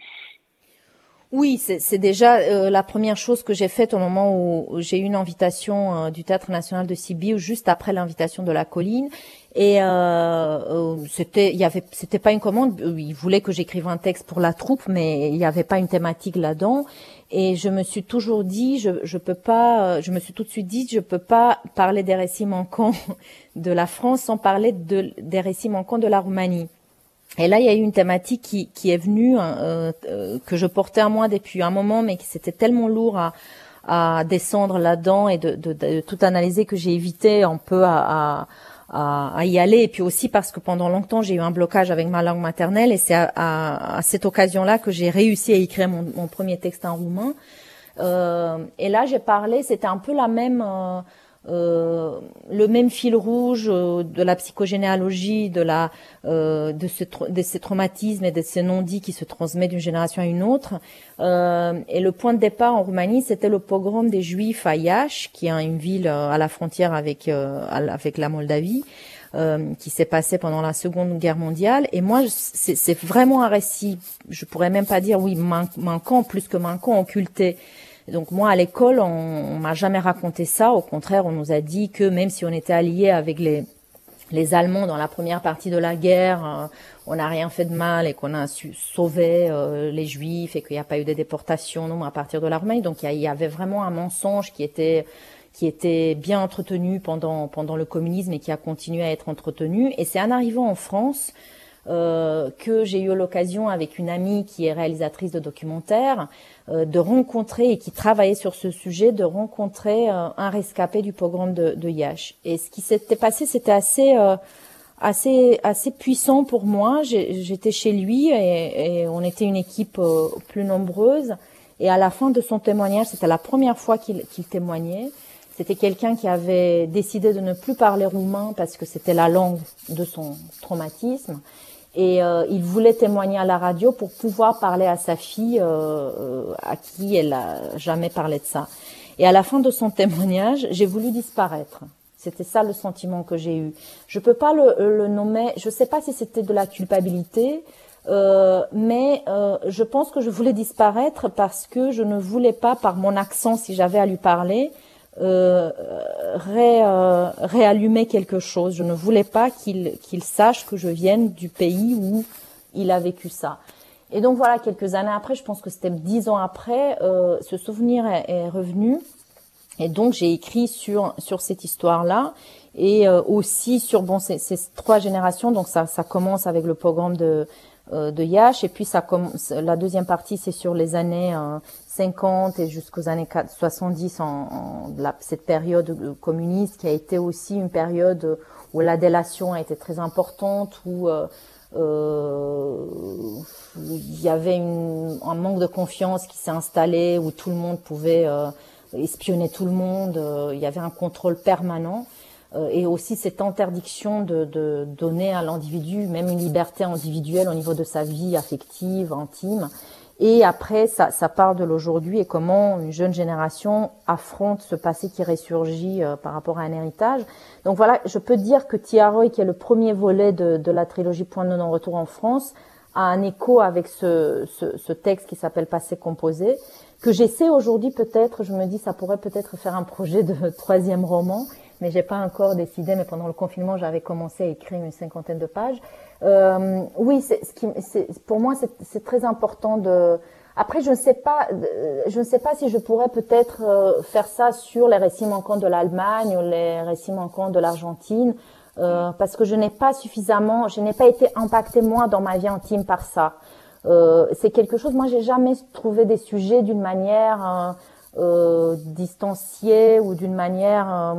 Oui, c'est déjà euh, la première chose que j'ai faite au moment où, j'ai eu une invitation euh, du Théâtre national de Sibiu, juste après l'invitation de la colline. Et euh, c'était, il y avait, c'était pas une commande. Il voulait que j'écrive un texte pour la troupe, mais il n'y avait pas une thématique là-dedans. Et je me suis toujours dit, je, je peux pas, je me suis tout de suite dit, je peux pas parler des récits manquants de la France sans parler de, des récits manquants de la Roumanie. Et là, il y a eu une thématique qui, qui est venue, hein, euh, euh, que je portais à moi depuis un moment, mais qui c'était tellement lourd à, à descendre là-dedans et de, de, de, tout analyser que j'ai évité un peu à, à, à, y aller. Et puis aussi parce que pendant longtemps, j'ai eu un blocage avec ma langue maternelle et c'est à, à, cette occasion-là que j'ai réussi à écrire mon, mon, premier texte en roumain. Euh, et là, j'ai parlé, c'était un peu la même... Euh, euh, le même fil rouge euh, de la psychogénéalogie, de la euh, de, ce, de ces traumatismes et de ces non-dits qui se transmettent d'une génération à une autre. et le point de départ en Roumanie, c'était le pogrom des Juifs à Iași, qui est une ville à la frontière avec avec la Moldavie. qui s'est passé pendant la Seconde Guerre mondiale. Et moi, c'est vraiment un récit, je pourrais même pas dire, oui, manquant, plus que manquant, occulté. Donc moi, à l'école, on, on m'a jamais raconté ça. Au contraire, on nous a dit que même si on était alliés avec les les Allemands dans la première partie de la guerre, euh, on n'a rien fait de mal et qu'on a su sauver euh, les Juifs et qu'il n'y a pas eu de déportation non à partir de l'armée. Donc il y, avait vraiment un mensonge qui était qui était bien entretenu pendant pendant le communisme et qui a continué à être entretenu. Et c'est en arrivant en France euh, que j'ai eu l'occasion avec une amie qui est réalisatrice de documentaires euh, de rencontrer et qui travaillait sur ce sujet, de rencontrer euh, un rescapé du pogrom de, de Yash. Et ce qui s'était passé, c'était assez assez assez puissant pour moi. J'étais chez lui et, on était une équipe plus nombreuse. Et à la fin de son témoignage, c'était la première fois qu'il témoignait. C'était quelqu'un qui avait décidé de ne plus parler roumain parce que c'était la langue de son traumatisme et euh, il voulait témoigner à la radio pour pouvoir parler à sa fille euh, euh, à qui elle a jamais parlé de ça. Et à la fin de son témoignage, j'ai voulu disparaître. C'était ça le sentiment que j'ai eu. Je peux pas le, le nommer. Je sais pas si c'était de la culpabilité, euh, mais euh, je pense que je voulais disparaître parce que je ne voulais pas, par mon accent, si j'avais à lui parler, euh, euh, réallumer quelque chose. Je ne voulais pas qu'il sache que je vienne du pays où il a vécu ça. Et donc voilà, quelques années après, je pense que c'était dix ans après, euh, ce souvenir est, revenu. Et donc j'ai écrit sur cette histoire-là et aussi sur bon ces, trois générations. Donc ça commence avec le programme de de Yash et puis ça commence la deuxième partie c'est sur les années 50 et jusqu'aux années 70 en, cette période communiste qui a été aussi une période où la délation a été très importante où euh, euh, il y avait un manque de confiance qui s'est installé où tout le monde pouvait euh, espionner tout le monde il y avait un contrôle permanent et aussi cette interdiction de donner à l'individu même une liberté individuelle au niveau de sa vie affective intime et après, ça, ça part de l'aujourd'hui et comment une jeune génération affronte ce passé qui ressurgit euh, par rapport à un héritage. Donc voilà, je peux dire que Tiaroy, qui est le premier volet de, de la trilogie Point de non-retour en France, a un écho avec ce, ce, ce texte qui s'appelle Passé composé, que j'essaie aujourd'hui peut-être, je me dis ça pourrait peut-être faire un projet de troisième roman, mais j'ai pas encore décidé. Mais pendant le confinement, j'avais commencé à écrire une cinquantaine de pages. Euh, oui, c'est, ce qui, c'est, pour moi, c'est, c'est très important de. Après, je ne sais pas, je ne sais pas si je pourrais peut-être euh, faire ça sur les récits manquants de l'Allemagne ou les récits manquants de l'Argentine, euh, parce que je n'ai pas suffisamment, je n'ai pas été impactée moi dans ma vie intime par ça. Euh, c'est quelque chose. Moi, j'ai jamais trouvé des sujets d'une manière euh, euh distanciée ou d'une manière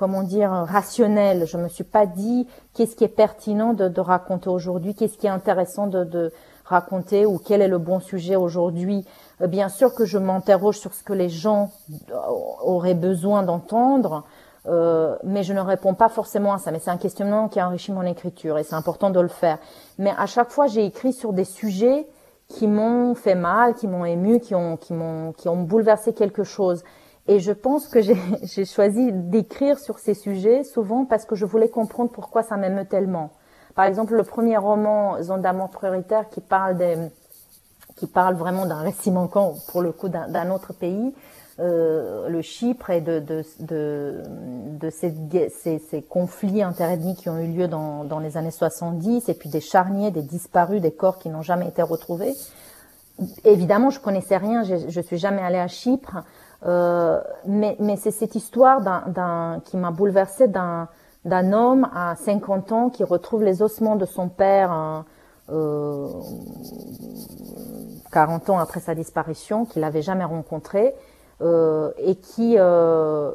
comment dire, rationnel. Je me suis pas dit qu'est-ce qui est pertinent de, raconter aujourd'hui, qu'est-ce qui est intéressant de, raconter ou quel est le bon sujet aujourd'hui. Euh, bien sûr que je m'interroge sur ce que les gens auraient besoin d'entendre, euh, mais je ne réponds pas forcément à ça. Mais c'est un questionnement qui a enrichi mon écriture et c'est important de le faire. Mais à chaque fois, j'ai écrit sur des sujets qui m'ont fait mal, qui m'ont ému, qui ont, qui m'ont, qui ont bouleversé quelque chose. Et je pense que j'ai choisi d'écrire sur ces sujets souvent parce que je voulais comprendre pourquoi ça m'émeut tellement. Par exemple, le premier roman Zone prioritaire qui parle qui parle vraiment d'un récit manquant pour le coup d'un autre pays. Euh, le Chypre et de, de ces, ces, ces, conflits interethniques qui ont eu lieu dans, dans, les années 70, et puis des charniers, des disparus, des corps qui n'ont jamais été retrouvés. Évidemment, je connaissais rien, je, je suis jamais allée à Chypre, euh, mais, mais c'est cette histoire d'un, qui m'a bouleversée d'un, d'un homme à 50 ans qui retrouve les ossements de son père euh, 40 ans après sa disparition, qu'il n'avait jamais rencontré euh, et qui euh,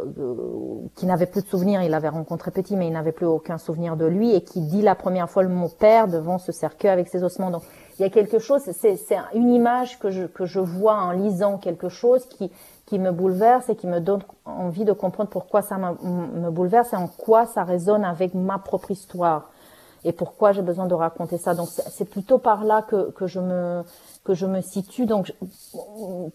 qui n'avait plus de souvenirs. Il l'avait rencontré petit, mais il n'avait plus aucun souvenir de lui et qui dit la première fois le mot père devant ce cercueil avec ses ossements. Donc il y a quelque chose. C'est c'est une image que je que je vois en lisant quelque chose qui qui me bouleverse et qui me donne envie de comprendre pourquoi ça me bouleverse et en quoi ça résonne avec ma propre histoire et pourquoi j'ai besoin de raconter ça. Donc c'est plutôt par là que, que je me que je me situe. Donc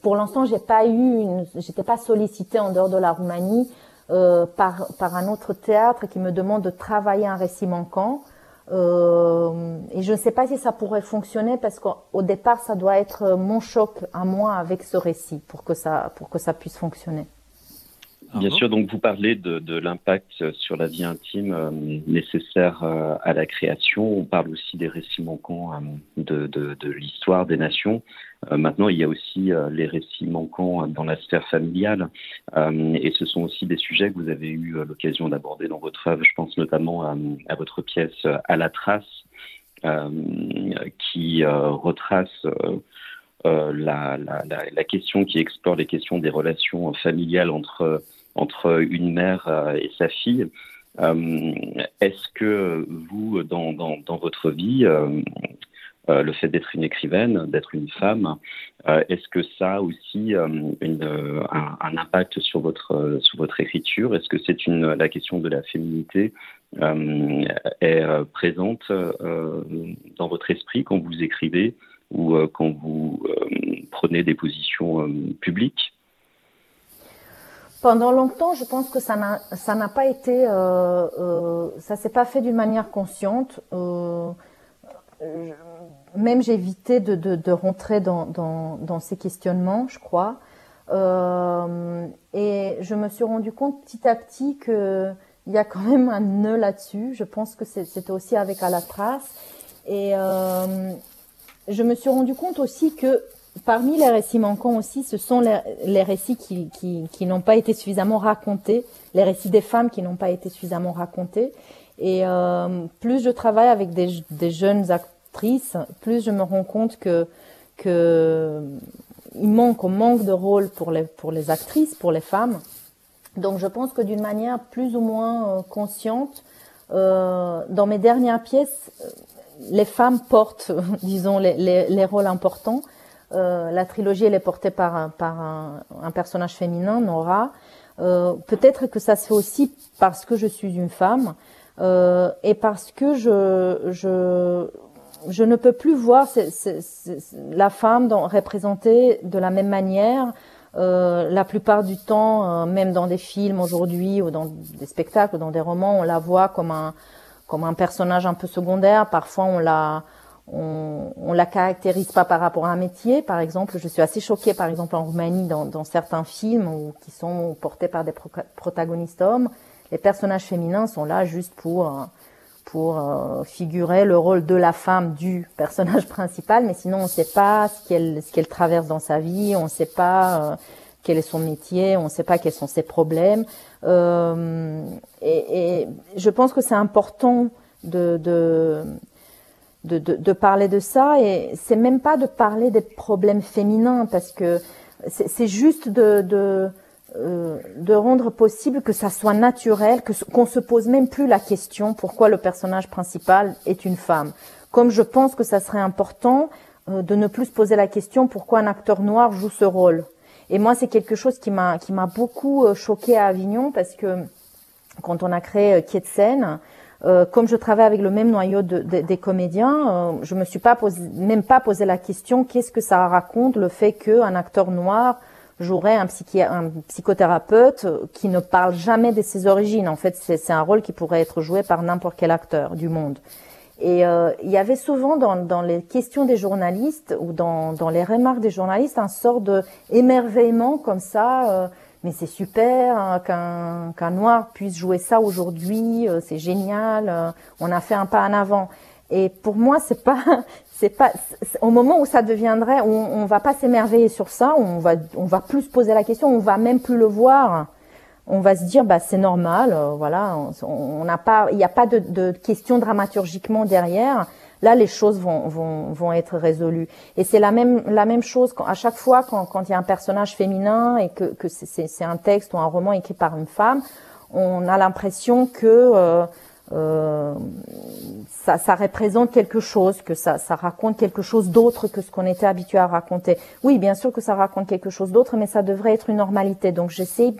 pour l'instant, j'ai pas eu, j'étais pas sollicitée en dehors de la Roumanie euh, par par un autre théâtre qui me demande de travailler un récit manquant. Euh, et je ne sais pas si ça pourrait fonctionner parce qu'au départ, ça doit être mon choc à moi avec ce récit pour que ça pour que ça puisse fonctionner. Bien sûr, donc vous parlez de, de l'impact sur la vie intime euh, nécessaire euh, à la création. On parle aussi des récits manquants euh, de, de, de l'histoire des nations. maintenant, il y a aussi les récits manquants dans la sphère familiale. et ce sont aussi des sujets que vous avez eu l'occasion d'aborder dans votre œuvre. Je pense notamment à, à votre pièce À la trace, qui retrace la, la, la, question, qui explore les questions des relations familiales entre entre une mère euh, et sa fille. Euh, est-ce que vous, dans, votre vie, euh, le fait d'être une écrivaine, d'être une femme, est-ce que ça a aussi une, un, impact sur votre écriture? Est-ce que c'est la question de la féminité est présente dans votre esprit quand vous écrivez ou quand vous prenez des positions publiques? Pendant longtemps, je pense que ça n'a pas été euh, euh, ça s'est pas fait d'une manière consciente. Euh, même j'ai évité de, rentrer dans, ces questionnements, je crois. Euh, et je me suis rendu compte petit à petit que il y a quand même un nœud là-dessus. Je pense que c'était aussi avec à la trace. Et euh, je me suis rendu compte aussi que Parmi les récits manquants aussi, ce sont les, récits qui, n'ont pas été suffisamment racontés, les récits des femmes qui n'ont pas été suffisamment racontés. Et euh, plus je travaille avec des, jeunes actrices, plus je me rends compte que, il manque, on manque de rôle pour les, pour les actrices, pour les femmes. Donc je pense que d'une manière plus ou moins euh, consciente, euh, dans mes dernières pièces, les femmes portent, disons, les rôles importants. Euh, la trilogie, elle est portée par un, par un, un personnage féminin, Nora. Euh, Peut-être que ça se fait aussi parce que je suis une femme euh, et parce que je, je, je ne peux plus voir la femme dans, représentée de la même manière. Euh, la plupart du temps, euh, même dans des films aujourd'hui ou dans des spectacles ou dans des romans, on la voit comme un comme un personnage un peu secondaire. Parfois, on la on, on la caractérise pas par rapport à un métier. Par exemple, je suis assez choquée, par exemple, en Roumanie, dans, dans certains films où, qui sont portés par des protagonistes hommes, les personnages féminins sont là juste pour pour euh, figurer le rôle de la femme du personnage principal, mais sinon on ne sait pas ce qu'elle ce qu'elle traverse dans sa vie, on ne sait pas euh, quel est son métier, on ne sait pas quels sont ses problèmes. Euh, et, et, je pense que c'est important de, de de, de, de, parler de ça et c'est même pas de parler des problèmes féminins parce que c'est juste de, de, euh, de rendre possible que ça soit naturel, que qu'on se pose même plus la question pourquoi le personnage principal est une femme. Comme je pense que ça serait important euh, de ne plus se poser la question pourquoi un acteur noir joue ce rôle. Et moi, c'est quelque chose qui m'a qui m'a beaucoup euh, choqué à Avignon parce que quand on a créé euh, Kietsen, euh, comme je travaille avec le même noyau de, de, des comédiens, euh, je me suis pas posé, même pas posé la question qu'est-ce que ça raconte le fait qu'un acteur noir jouerait un, un, psychothérapeute qui ne parle jamais de ses origines. En fait, c'est un rôle qui pourrait être joué par n'importe quel acteur du monde. Et euh, il y avait souvent dans, dans, les questions des journalistes ou dans, dans les remarques des journalistes un sort de émerveillement comme ça. Mais c'est super hein, qu'un qu'un noir puisse jouer ça aujourd'hui, euh, c'est génial. Euh, on a fait un pas en avant. Et pour moi, c'est pas, c'est pas, au moment où ça deviendrait, on, on va pas s'émerveiller sur ça, on va, on va plus se poser la question, on va même plus le voir. On va se dire, bah c'est normal, euh, voilà, on n'a pas, il n'y a pas de, de question dramaturgiquement derrière. Là, les choses vont, vont, vont être résolues. Et c'est la même, la même chose quand, à chaque fois quand, quand il y a un personnage féminin et que, que c'est un texte ou un roman écrit par une femme, on a l'impression que euh, euh, ça, ça, représente quelque chose, que ça, ça raconte quelque chose d'autre que ce qu'on était habitué à raconter. Oui, bien sûr que ça raconte quelque chose d'autre, mais ça devrait être une normalité. Donc j'essaie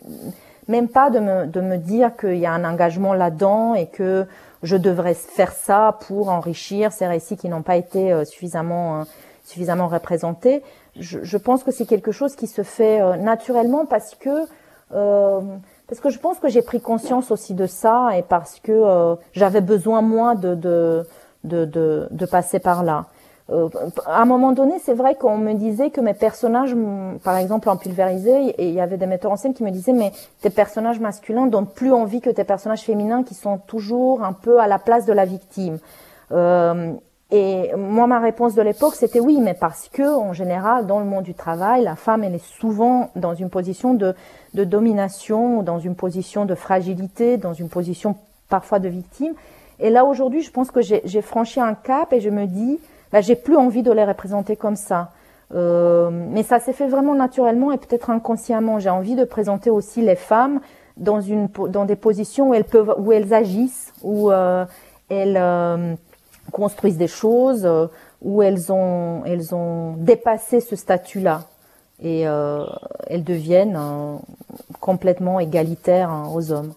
même pas de me, de me dire qu'il y a un engagement là-dedans et que je devrais faire ça pour enrichir ces récits qui n'ont pas été euh, suffisamment, euh, suffisamment représentés. Je, je pense que c'est quelque chose qui se fait euh, naturellement parce que parce que je pense que j'ai pris conscience aussi de ça et parce que j'avais besoin moins de de, de, de, de passer par là. Euh, à un moment donné, c'est vrai qu'on me disait que mes personnages, par exemple en pulvérisé, et il y avait des metteurs en scène qui me disaient mais tes personnages masculins donnent plus envie que tes personnages féminins qui sont toujours un peu à la place de la victime. Euh, et moi, ma réponse de l'époque, c'était oui, mais parce que en général, dans le monde du travail, la femme, elle est souvent dans une position de, de domination, dans une position de fragilité, dans une position parfois de victime. Et là, aujourd'hui, je pense que j'ai franchi un cap et je me dis, bah, j'ai plus envie de les représenter comme ça. Euh, mais ça s'est fait vraiment naturellement et peut-être inconsciemment. J'ai envie de présenter aussi les femmes dans une dans des positions où elles peuvent où elles agissent, où euh, elles euh, construisent des choses, où elles ont elles ont dépassé ce statut-là et elles deviennent complètement égalitaires hein, aux hommes.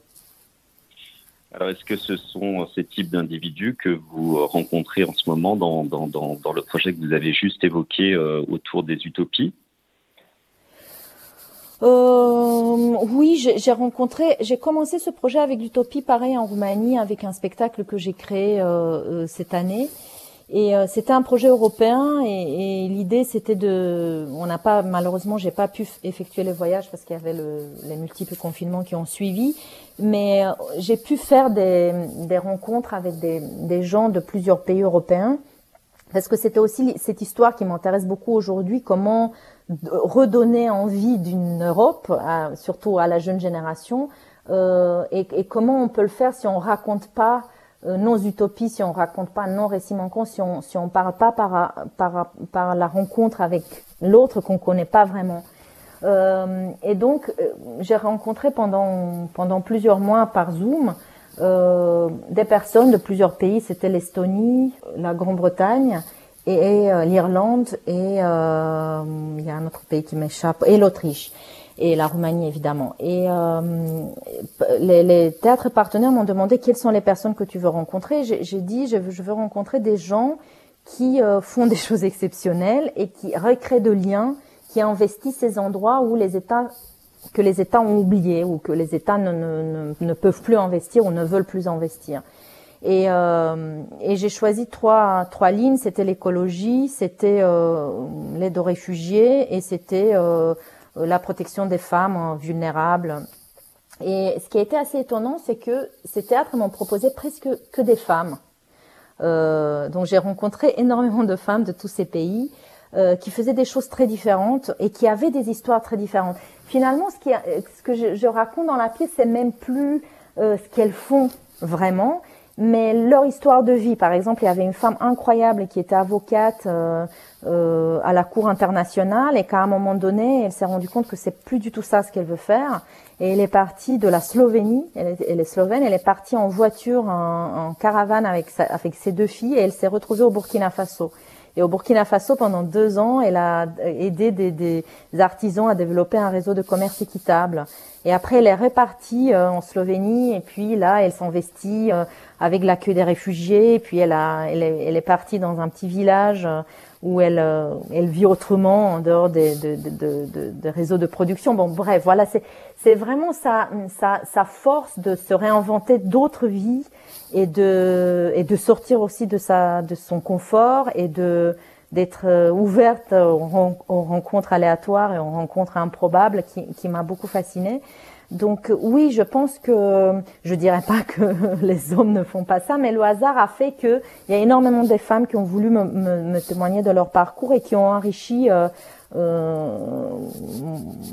Alors, est-ce que ce sont ces types d'individus que vous rencontrez en ce moment dans, dans, dans, le projet que vous avez juste évoqué euh, autour des utopies? Euh, oui, j'ai rencontré, j'ai commencé ce projet avec l'utopie pareil en Roumanie avec un spectacle que j'ai créé euh cette année et euh, c'était un projet européen et, et l'idée c'était de, on n'a pas malheureusement j'ai pas pu effectuer les voyages parce qu'il y avait le, les multiples confinements qui ont suivi, mais euh, j'ai pu faire des, des rencontres avec des, des, gens de plusieurs pays européens parce que c'était aussi cette histoire qui m'intéresse beaucoup aujourd'hui, comment redonner envie d'une Europe, surtout à la jeune génération, euh, et, et, comment on peut le faire si on raconte pas nos utopies, si on raconte pas nos récits manquants, si on si on parle pas par par par la rencontre avec l'autre qu'on connaît pas vraiment. Euh, et donc euh, j'ai rencontré pendant pendant plusieurs mois par Zoom euh, des personnes de plusieurs pays. C'était l'Estonie, la Grande-Bretagne et, et l'Irlande et il y a un autre pays qui m'échappe et l'Autriche et la Roumanie évidemment. Et euh, les, les, théâtres partenaires m'ont demandé quelles sont les personnes que tu veux rencontrer. J'ai dit je veux, je veux, rencontrer des gens qui euh, font des choses exceptionnelles et qui recréent de liens, qui investissent ces endroits où les États que les États ont oubliés ou que les États ne, ne, ne, peuvent plus investir ou ne veulent plus investir. Et, euh, et j'ai choisi trois, trois lignes. C'était l'écologie, c'était euh, l'aide aux réfugiés et c'était euh, la protection des femmes hein, vulnérables. Et ce qui a été assez étonnant, c'est que ces théâtres m'ont proposé presque que des femmes. Euh, donc j'ai rencontré énormément de femmes de tous ces pays euh, qui faisaient des choses très différentes et qui avaient des histoires très différentes. Finalement, ce, que je, raconte dans la pièce, c'est même plus euh, ce qu'elles font vraiment, mais leur histoire de vie. Par exemple, il y avait une femme incroyable qui était avocate euh, euh, à la Cour internationale et qu'à un moment donné, elle s'est rendue compte que c'est plus du tout ça ce qu'elle veut faire. Et elle est partie de la Slovénie, elle est, elle est slovène, elle est partie en voiture, en, en caravane avec, sa, avec ses deux filles et elle s'est retrouvée au Burkina Faso. Et au Burkina Faso, pendant deux ans, elle a aidé des, des artisans à développer un réseau de commerce équitable. Et après, elle est repartie euh, en Slovénie. Et puis là, elle s'investit euh, avec l'accueil des réfugiés. Et puis elle, a, elle, est, elle est partie dans un petit village euh, où elle, euh, elle vit autrement en dehors des, de, de, de, réseaux de production. Bon, bref, voilà, c'est, c'est vraiment sa, sa, sa force de se réinventer d'autres vies et de, et de sortir aussi de, sa, de son confort et de, d'être euh, ouverte aux, aux, rencontres aléatoires et aux rencontres improbables qui, qui m'a beaucoup fascinée. Donc oui, je pense que je dirais pas que les hommes ne font pas ça, mais le hasard a fait que il y a énormément de femmes qui ont voulu me, témoigner de leur parcours et qui ont enrichi euh, euh,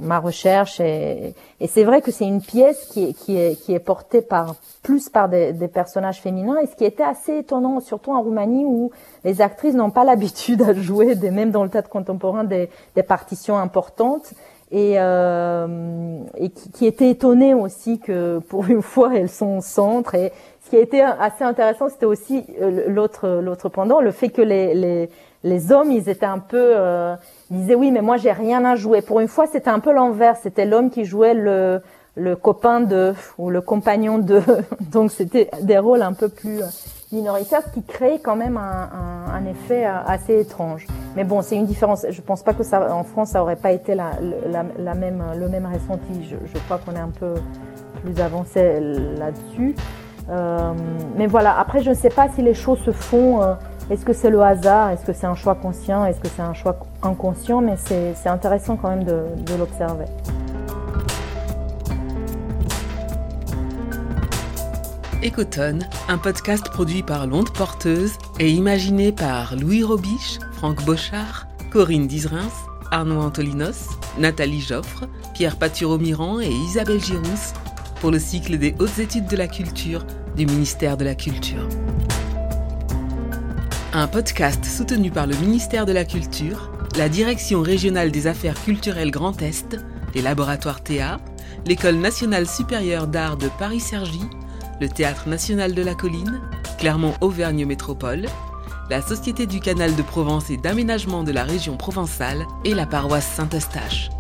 ma recherche. Et, c'est vrai que c'est une pièce qui est, portée par plus par des, personnages féminins et ce qui était assez étonnant, surtout en Roumanie où les actrices n'ont pas l'habitude à jouer, même dans le théâtre contemporain, des partitions importantes et, euh, et qui, qui, était étonné aussi que pour une fois elles sont au centre. Et ce qui a été assez intéressant, c'était aussi euh, l'autre l'autre pendant, le fait que les, les, les hommes, ils étaient un peu, euh, ils disaient oui, mais moi j'ai rien à jouer. Pour une fois, c'était un peu l'envers. C'était l'homme qui jouait le le copain de ou le compagnon de. Donc c'était des rôles un peu plus minoritaire, ce qui crée quand même un, effet assez étrange. Mais bon, c'est une différence. Je pense pas que ça, en France, ça aurait pas été la, même, le même ressenti. Je, crois qu'on est un peu plus avancé là-dessus. Euh, mais voilà. Après, je ne sais pas si les choses se font. Euh, est-ce que c'est le hasard? Est-ce que c'est un choix conscient? Est-ce que c'est un choix inconscient? Mais c'est intéressant quand même de l'observer. Écotone, un podcast produit par L'Onde Porteuse et imaginé par Louis Robiche, Franck Bochard, Corinne Dizrins, Arnaud Antolinos, Nathalie Joffre, Pierre Paturo-Miran et Isabelle Girousse pour le cycle des hautes études de la culture du ministère de la Culture. Un podcast soutenu par le ministère de la Culture, la Direction régionale des affaires culturelles Grand Est, les laboratoires Théa, l'École nationale supérieure d'art de Paris-Cergy le Théâtre national de la colline, Clermont-Auvergne Métropole, la Société du canal de Provence et d'aménagement de la région provençale et la paroisse Saint-Eustache.